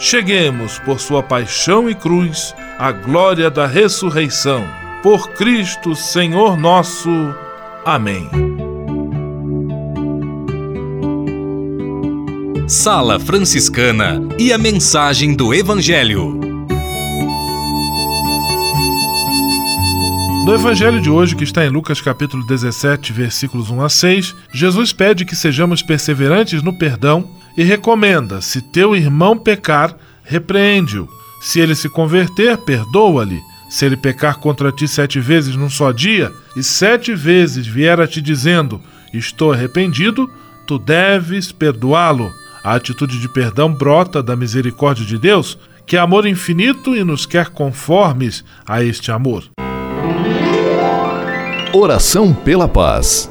cheguemos, por sua paixão e cruz, à glória da ressurreição. Por Cristo, Senhor nosso. Amém. Sala Franciscana e a mensagem do Evangelho. No evangelho de hoje, que está em Lucas capítulo 17, versículos 1 a 6, Jesus pede que sejamos perseverantes no perdão e recomenda: se teu irmão pecar, repreende-o. Se ele se converter, perdoa-lhe. Se ele pecar contra ti sete vezes num só dia, e sete vezes vier a ti dizendo: Estou arrependido, tu deves perdoá-lo. A atitude de perdão brota da misericórdia de Deus, que é amor infinito e nos quer conformes a este amor. Oração pela paz.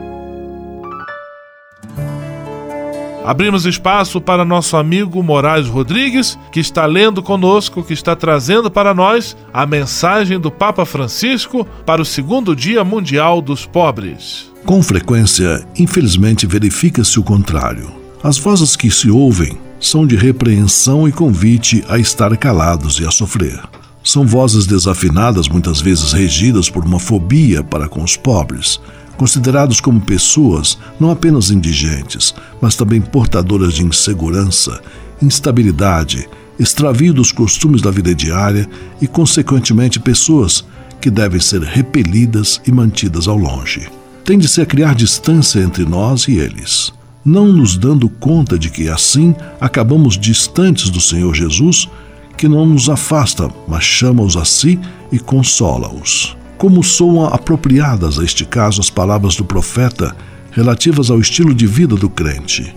Abrimos espaço para nosso amigo Moraes Rodrigues, que está lendo conosco, que está trazendo para nós a mensagem do Papa Francisco para o segundo Dia Mundial dos Pobres. Com frequência, infelizmente, verifica-se o contrário. As vozes que se ouvem são de repreensão e convite a estar calados e a sofrer. São vozes desafinadas, muitas vezes regidas por uma fobia para com os pobres, considerados como pessoas não apenas indigentes, mas também portadoras de insegurança, instabilidade, extravio dos costumes da vida diária e, consequentemente, pessoas que devem ser repelidas e mantidas ao longe. Tende-se a criar distância entre nós e eles, não nos dando conta de que assim acabamos distantes do Senhor Jesus, que não nos afasta, mas chama-os a si e consola-os como soam apropriadas a este caso as palavras do profeta relativas ao estilo de vida do crente.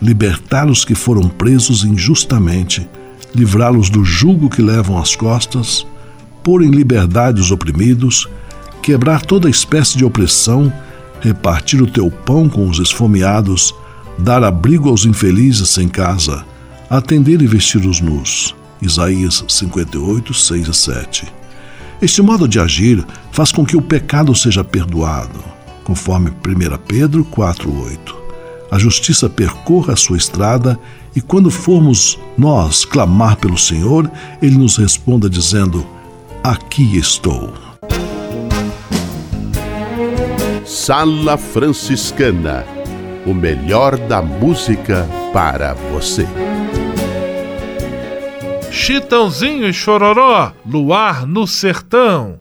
Libertar os que foram presos injustamente, livrá-los do jugo que levam às costas, pôr em liberdade os oprimidos, quebrar toda espécie de opressão, repartir o teu pão com os esfomeados, dar abrigo aos infelizes sem casa, atender e vestir os nus. Isaías 58, 6 a 7. Este modo de agir faz com que o pecado seja perdoado, conforme 1 Pedro 4,8. A justiça percorra a sua estrada e quando formos nós clamar pelo Senhor, Ele nos responda dizendo: Aqui estou. Sala Franciscana o melhor da música para você. Chitãozinho e Chororó, Luar no Sertão.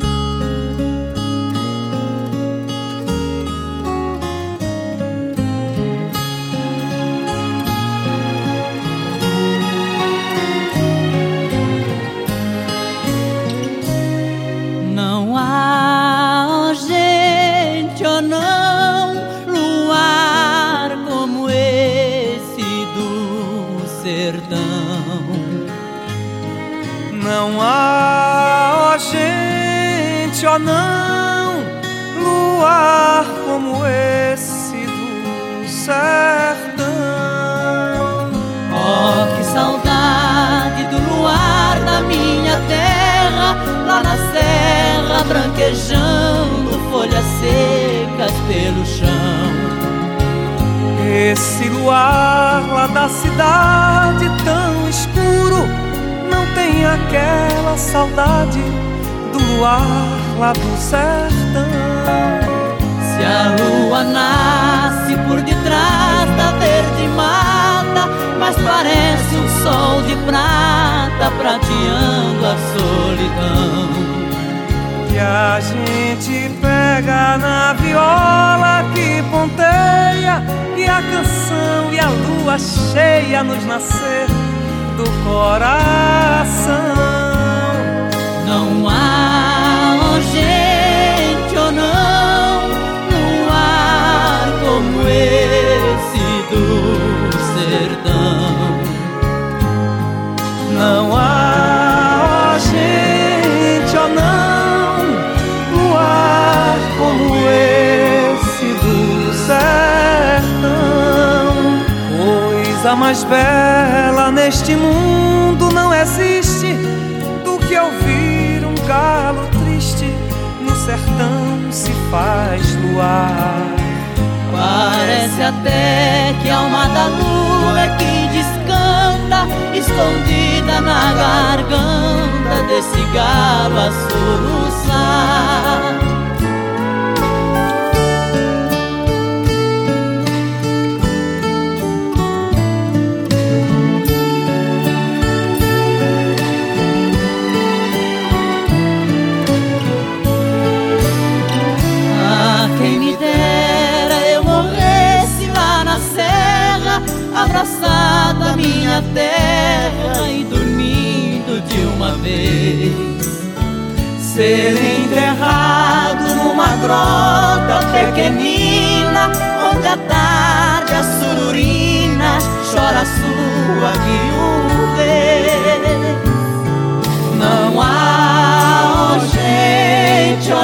Não há, ó gente, ó não, luar como esse do sertão. Oh, que saudade do luar da minha terra, lá na serra, branquejando folhas secas pelo chão. Esse luar lá da cidade tão escuro tem aquela saudade do luar lá do sertão. Se a lua nasce por detrás da verde mata, mas parece um sol de prata prateando a solidão. E a gente pega na viola que ponteia, e a canção e a lua cheia nos nascer do coração. Não há mais bela neste mundo não existe do que ouvir um galo triste no sertão se faz luar. Parece até que a alma da lua é que descanta, escondida na garganta desse galo a soluçar.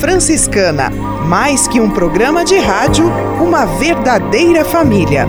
Franciscana. Mais que um programa de rádio, uma verdadeira família.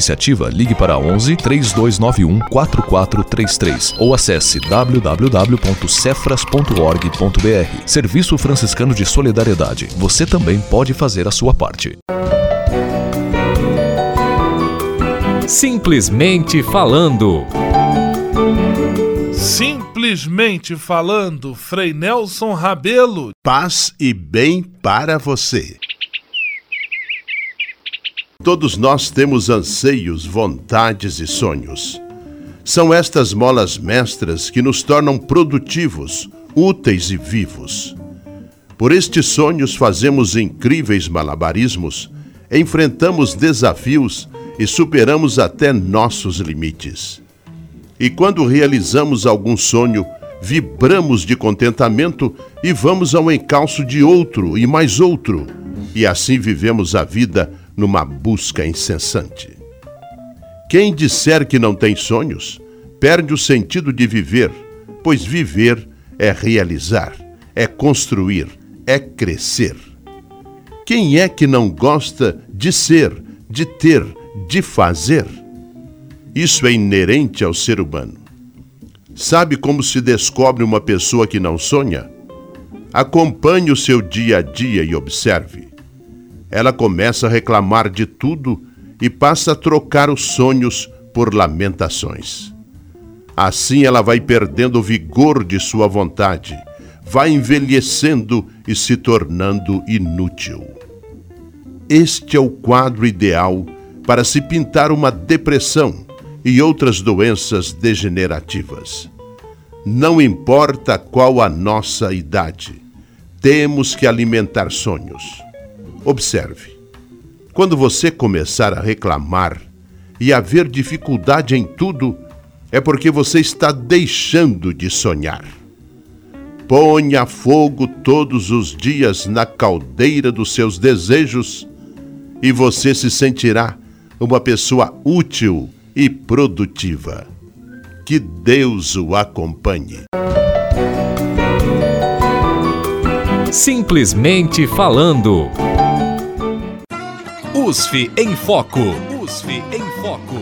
ligue para 11 3291 4433 ou acesse www.cefras.org.br. Serviço Franciscano de Solidariedade. Você também pode fazer a sua parte. Simplesmente falando. Simplesmente falando, Frei Nelson Rabelo. Paz e bem para você. Todos nós temos anseios, vontades e sonhos. São estas molas mestras que nos tornam produtivos, úteis e vivos. Por estes sonhos fazemos incríveis malabarismos, enfrentamos desafios e superamos até nossos limites. E quando realizamos algum sonho, vibramos de contentamento e vamos ao encalço de outro e mais outro, e assim vivemos a vida numa busca incessante. Quem disser que não tem sonhos, perde o sentido de viver, pois viver é realizar, é construir, é crescer. Quem é que não gosta de ser, de ter, de fazer? Isso é inerente ao ser humano. Sabe como se descobre uma pessoa que não sonha? Acompanhe o seu dia a dia e observe. Ela começa a reclamar de tudo e passa a trocar os sonhos por lamentações. Assim ela vai perdendo o vigor de sua vontade vai envelhecendo e se tornando inútil. Este é o quadro ideal para se pintar uma depressão e outras doenças degenerativas. Não importa qual a nossa idade, temos que alimentar sonhos. Observe: quando você começar a reclamar e haver dificuldade em tudo, é porque você está deixando de sonhar. Ponha fogo todos os dias na caldeira dos seus desejos e você se sentirá uma pessoa útil e produtiva. Que Deus o acompanhe. Simplesmente falando. USF em Foco. USF em Foco.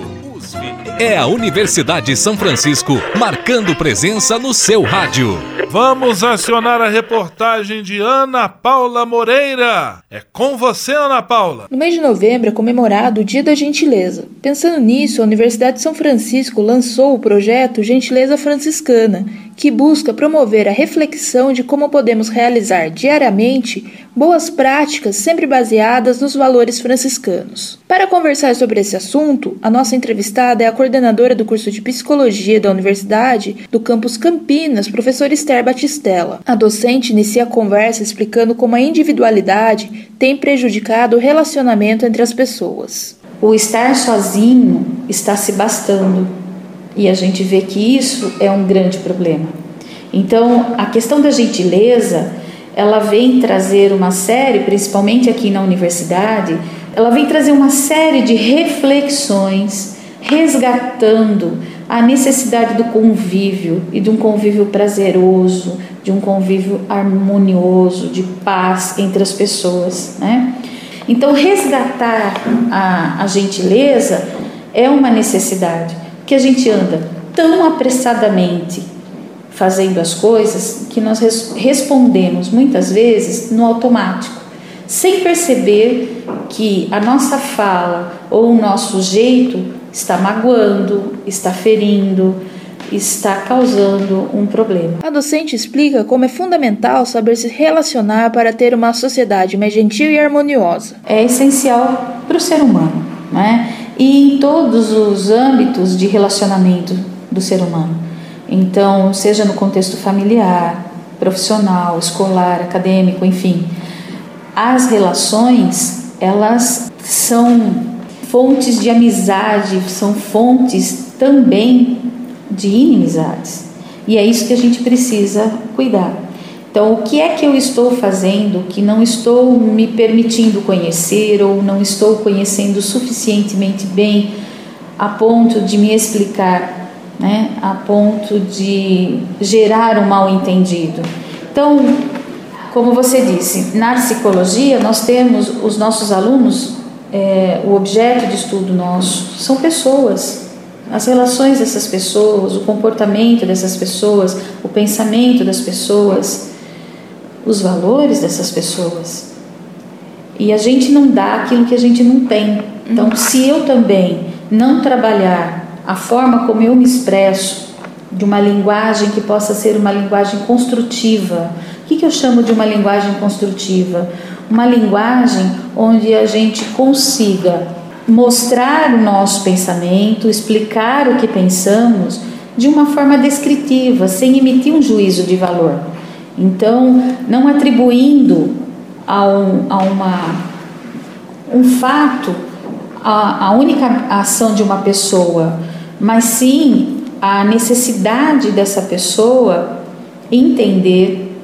É a Universidade São Francisco marcando presença no seu rádio. Vamos acionar a reportagem de Ana Paula Moreira. É com você, Ana Paula. No mês de novembro é comemorado o Dia da Gentileza. Pensando nisso, a Universidade de São Francisco lançou o projeto Gentileza Franciscana, que busca promover a reflexão de como podemos realizar diariamente boas práticas sempre baseadas nos valores franciscanos. Para conversar sobre esse assunto, a nossa entrevistada é a coordenadora do curso de Psicologia da Universidade do campus Campinas, professora Esther Batistella. A docente inicia a conversa explicando como a individualidade tem prejudicado o relacionamento entre as pessoas. O estar sozinho está se bastando e a gente vê que isso é um grande problema. Então, a questão da gentileza ela vem trazer uma série, principalmente aqui na universidade, ela vem trazer uma série de reflexões resgatando a necessidade do convívio e de um convívio prazeroso, de um convívio harmonioso, de paz entre as pessoas, né? Então, resgatar a, a gentileza é uma necessidade, que a gente anda tão apressadamente fazendo as coisas que nós respondemos muitas vezes no automático, sem perceber que a nossa fala ou o nosso jeito está magoando, está ferindo, está causando um problema. A docente explica como é fundamental saber se relacionar para ter uma sociedade mais gentil e harmoniosa. É essencial para o ser humano, né? E em todos os âmbitos de relacionamento do ser humano. Então, seja no contexto familiar, profissional, escolar, acadêmico, enfim, as relações, elas são fontes de amizade, são fontes também de inimizades. E é isso que a gente precisa cuidar. Então, o que é que eu estou fazendo que não estou me permitindo conhecer ou não estou conhecendo suficientemente bem a ponto de me explicar né, a ponto de gerar um mal-entendido. Então, como você disse, na psicologia nós temos os nossos alunos, é, o objeto de estudo nosso são pessoas, as relações dessas pessoas, o comportamento dessas pessoas, o pensamento das pessoas, os valores dessas pessoas. E a gente não dá aquilo que a gente não tem. Então, se eu também não trabalhar a forma como eu me expresso, de uma linguagem que possa ser uma linguagem construtiva. O que, que eu chamo de uma linguagem construtiva? Uma linguagem onde a gente consiga mostrar o nosso pensamento, explicar o que pensamos de uma forma descritiva, sem emitir um juízo de valor. Então, não atribuindo a, um, a uma, um fato a, a única ação de uma pessoa, mas sim a necessidade dessa pessoa entender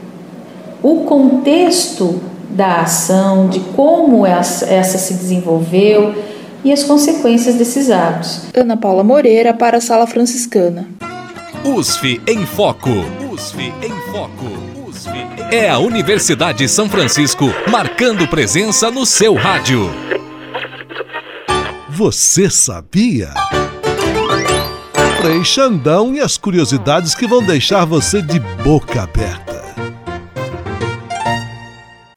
o contexto da ação, de como essa se desenvolveu e as consequências desses atos. Ana Paula Moreira para a Sala Franciscana. USF em Foco. USF em Foco. USF em... É a Universidade São Francisco marcando presença no seu rádio. Você sabia? Frei Xandão e as curiosidades que vão deixar você de boca aberta.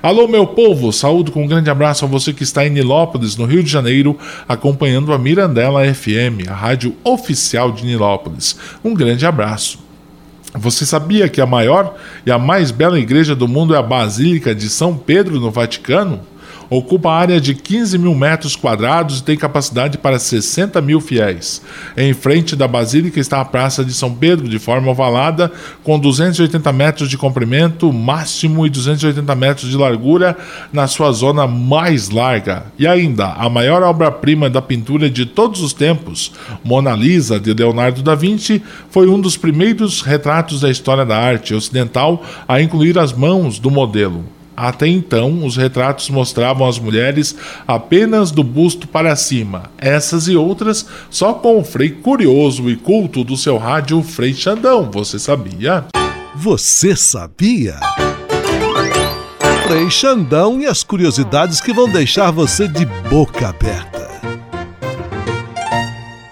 Alô, meu povo, saúdo com um grande abraço a você que está em Nilópolis, no Rio de Janeiro, acompanhando a Mirandela FM, a rádio oficial de Nilópolis. Um grande abraço. Você sabia que a maior e a mais bela igreja do mundo é a Basílica de São Pedro, no Vaticano? Ocupa área de 15 mil metros quadrados e tem capacidade para 60 mil fiéis. Em frente da Basílica está a Praça de São Pedro, de forma ovalada, com 280 metros de comprimento máximo e 280 metros de largura na sua zona mais larga. E ainda, a maior obra-prima da pintura de todos os tempos, Mona Lisa, de Leonardo da Vinci, foi um dos primeiros retratos da história da arte ocidental a incluir as mãos do modelo. Até então, os retratos mostravam as mulheres apenas do busto para cima, essas e outras só com o Frei curioso e culto do seu rádio Frei Xandão, você sabia? Você sabia? Frei Xandão e as curiosidades que vão deixar você de boca aberta.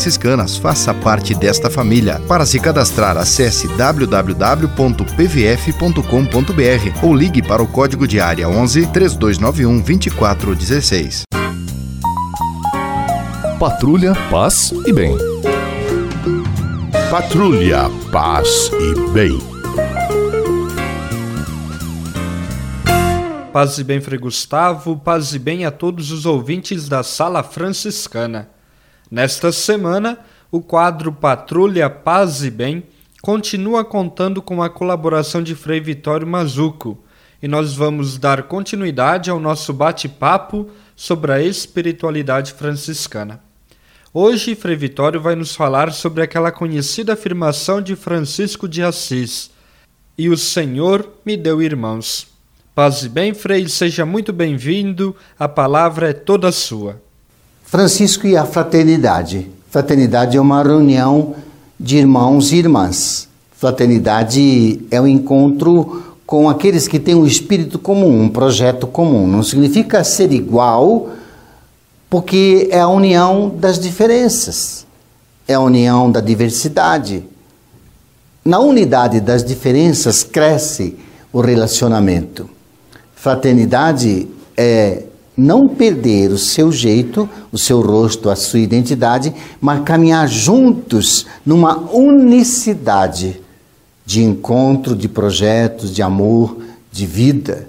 franciscanas. Faça parte desta família. Para se cadastrar, acesse www.pvf.com.br ou ligue para o código de área 11 3291 2416. Patrulha, paz e bem. Patrulha, paz e bem. Paz e bem, Frei Gustavo, paz e bem a todos os ouvintes da Sala Franciscana. Nesta semana, o quadro Patrulha Paz e Bem continua contando com a colaboração de Frei Vitório Mazuco e nós vamos dar continuidade ao nosso bate-papo sobre a espiritualidade franciscana. Hoje, Frei Vitório vai nos falar sobre aquela conhecida afirmação de Francisco de Assis: E o Senhor me deu irmãos. Paz e bem, Frei, seja muito bem-vindo, a palavra é toda sua. Francisco e a fraternidade. Fraternidade é uma reunião de irmãos e irmãs. Fraternidade é o um encontro com aqueles que têm um espírito comum, um projeto comum. Não significa ser igual, porque é a união das diferenças, é a união da diversidade. Na unidade das diferenças cresce o relacionamento. Fraternidade é não perder o seu jeito, o seu rosto, a sua identidade, mas caminhar juntos numa unicidade de encontro, de projetos, de amor, de vida.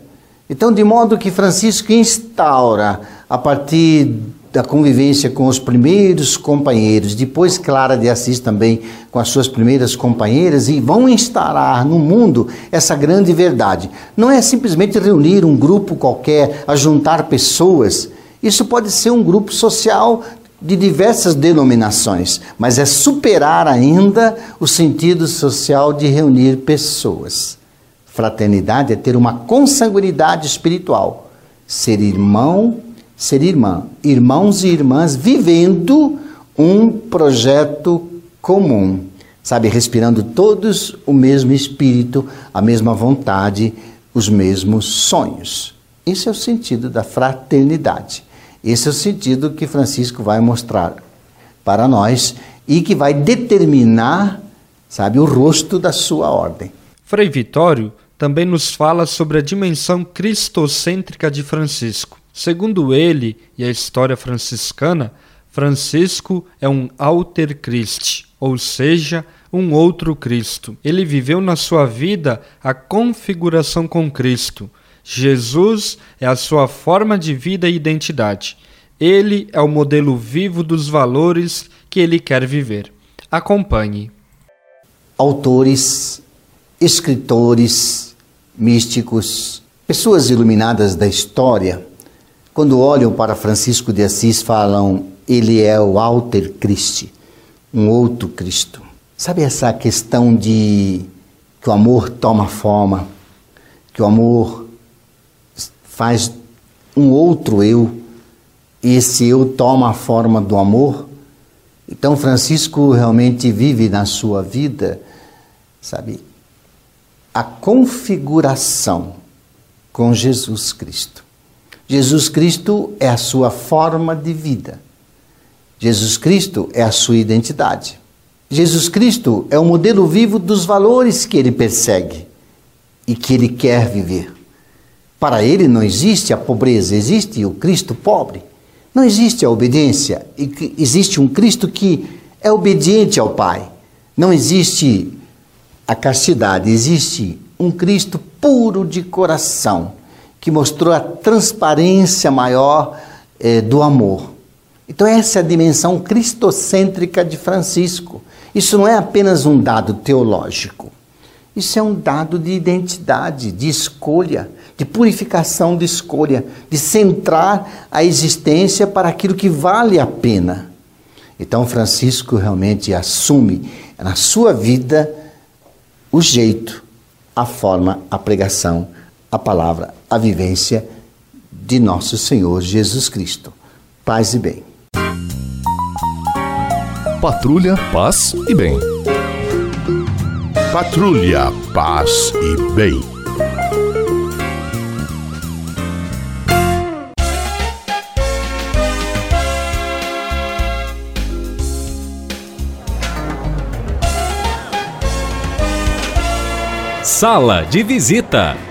Então, de modo que Francisco instaura, a partir da convivência com os primeiros companheiros, depois Clara de Assis também com as suas primeiras companheiras, e vão instalar no mundo essa grande verdade. Não é simplesmente reunir um grupo qualquer, ajuntar pessoas. Isso pode ser um grupo social de diversas denominações, mas é superar ainda o sentido social de reunir pessoas. Fraternidade é ter uma consanguinidade espiritual, ser irmão ser irmã, irmãos e irmãs vivendo um projeto comum, sabe, respirando todos o mesmo espírito, a mesma vontade, os mesmos sonhos. Esse é o sentido da fraternidade. Esse é o sentido que Francisco vai mostrar para nós e que vai determinar, sabe, o rosto da sua ordem. Frei Vitório também nos fala sobre a dimensão cristocêntrica de Francisco. Segundo ele e a história franciscana, Francisco é um alter Christi, ou seja, um outro Cristo. Ele viveu na sua vida a configuração com Cristo. Jesus é a sua forma de vida e identidade. Ele é o modelo vivo dos valores que ele quer viver. Acompanhe. Autores, escritores, místicos, pessoas iluminadas da história quando olham para Francisco de Assis, falam, ele é o alter Christi, um outro Cristo. Sabe essa questão de que o amor toma forma, que o amor faz um outro eu, e esse eu toma a forma do amor? Então Francisco realmente vive na sua vida, sabe, a configuração com Jesus Cristo. Jesus Cristo é a sua forma de vida. Jesus Cristo é a sua identidade. Jesus Cristo é o modelo vivo dos valores que ele persegue e que ele quer viver. Para ele não existe a pobreza, existe o Cristo pobre. Não existe a obediência, existe um Cristo que é obediente ao Pai. Não existe a castidade, existe um Cristo puro de coração, que mostrou a transparência maior eh, do amor. Então, essa é a dimensão cristocêntrica de Francisco. Isso não é apenas um dado teológico. Isso é um dado de identidade, de escolha, de purificação de escolha, de centrar a existência para aquilo que vale a pena. Então, Francisco realmente assume na sua vida o jeito, a forma, a pregação, a palavra, a vivência de nosso Senhor Jesus Cristo. Paz e bem. Patrulha, paz e bem. Patrulha, paz e bem. Sala de visita.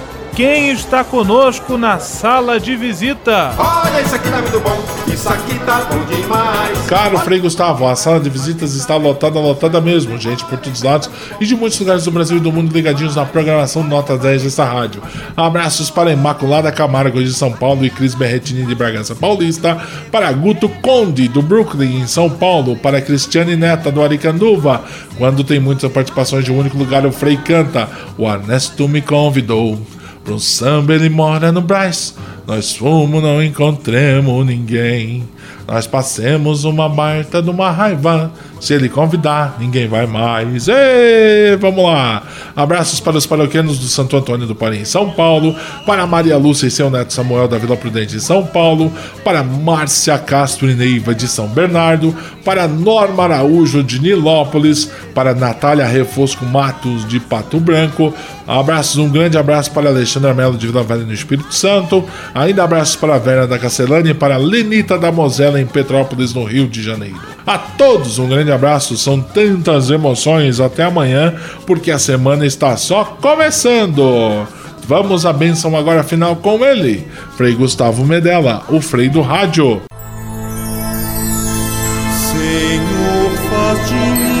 quem está conosco na sala de visita? Olha, isso aqui tá muito bom, isso aqui tá bom demais. Caro Frei Gustavo, a sala de visitas está lotada, lotada mesmo, gente por todos os lados e de muitos lugares do Brasil e do mundo ligadinhos na programação Nota 10 dessa rádio. Abraços para Imaculada Camargo de São Paulo e Cris Berretini de Bragança Paulista, para Guto Conde do Brooklyn em São Paulo, para Cristiane Neta do Aricanduva. Quando tem muitas participações de um único lugar, o Frei canta. O Ernesto me convidou. Pro samba ele mora no Brás. Nós fomos, não encontremos ninguém. Nós passemos uma baita de uma raiva. Se ele convidar, ninguém vai mais. Ei, vamos lá! Abraços para os paroquianos do Santo Antônio do Parim, em São Paulo. Para Maria Lúcia e seu neto Samuel da Vila Prudente, em São Paulo. Para Márcia Castro e Neiva de São Bernardo. Para Norma Araújo de Nilópolis. Para Natália Refosco Matos de Pato Branco. Abraços, um grande abraço para Alexandra Melo de Vila Velha no Espírito Santo. Ainda abraços para a Vera da Castellani e para Lenita da Mosela em Petrópolis, no Rio de Janeiro. A todos um grande abraço, são tantas emoções. Até amanhã, porque a semana está só começando. Vamos à bênção agora final com ele, Frei Gustavo Medella, o Frei do Rádio. Senhor, faz de mim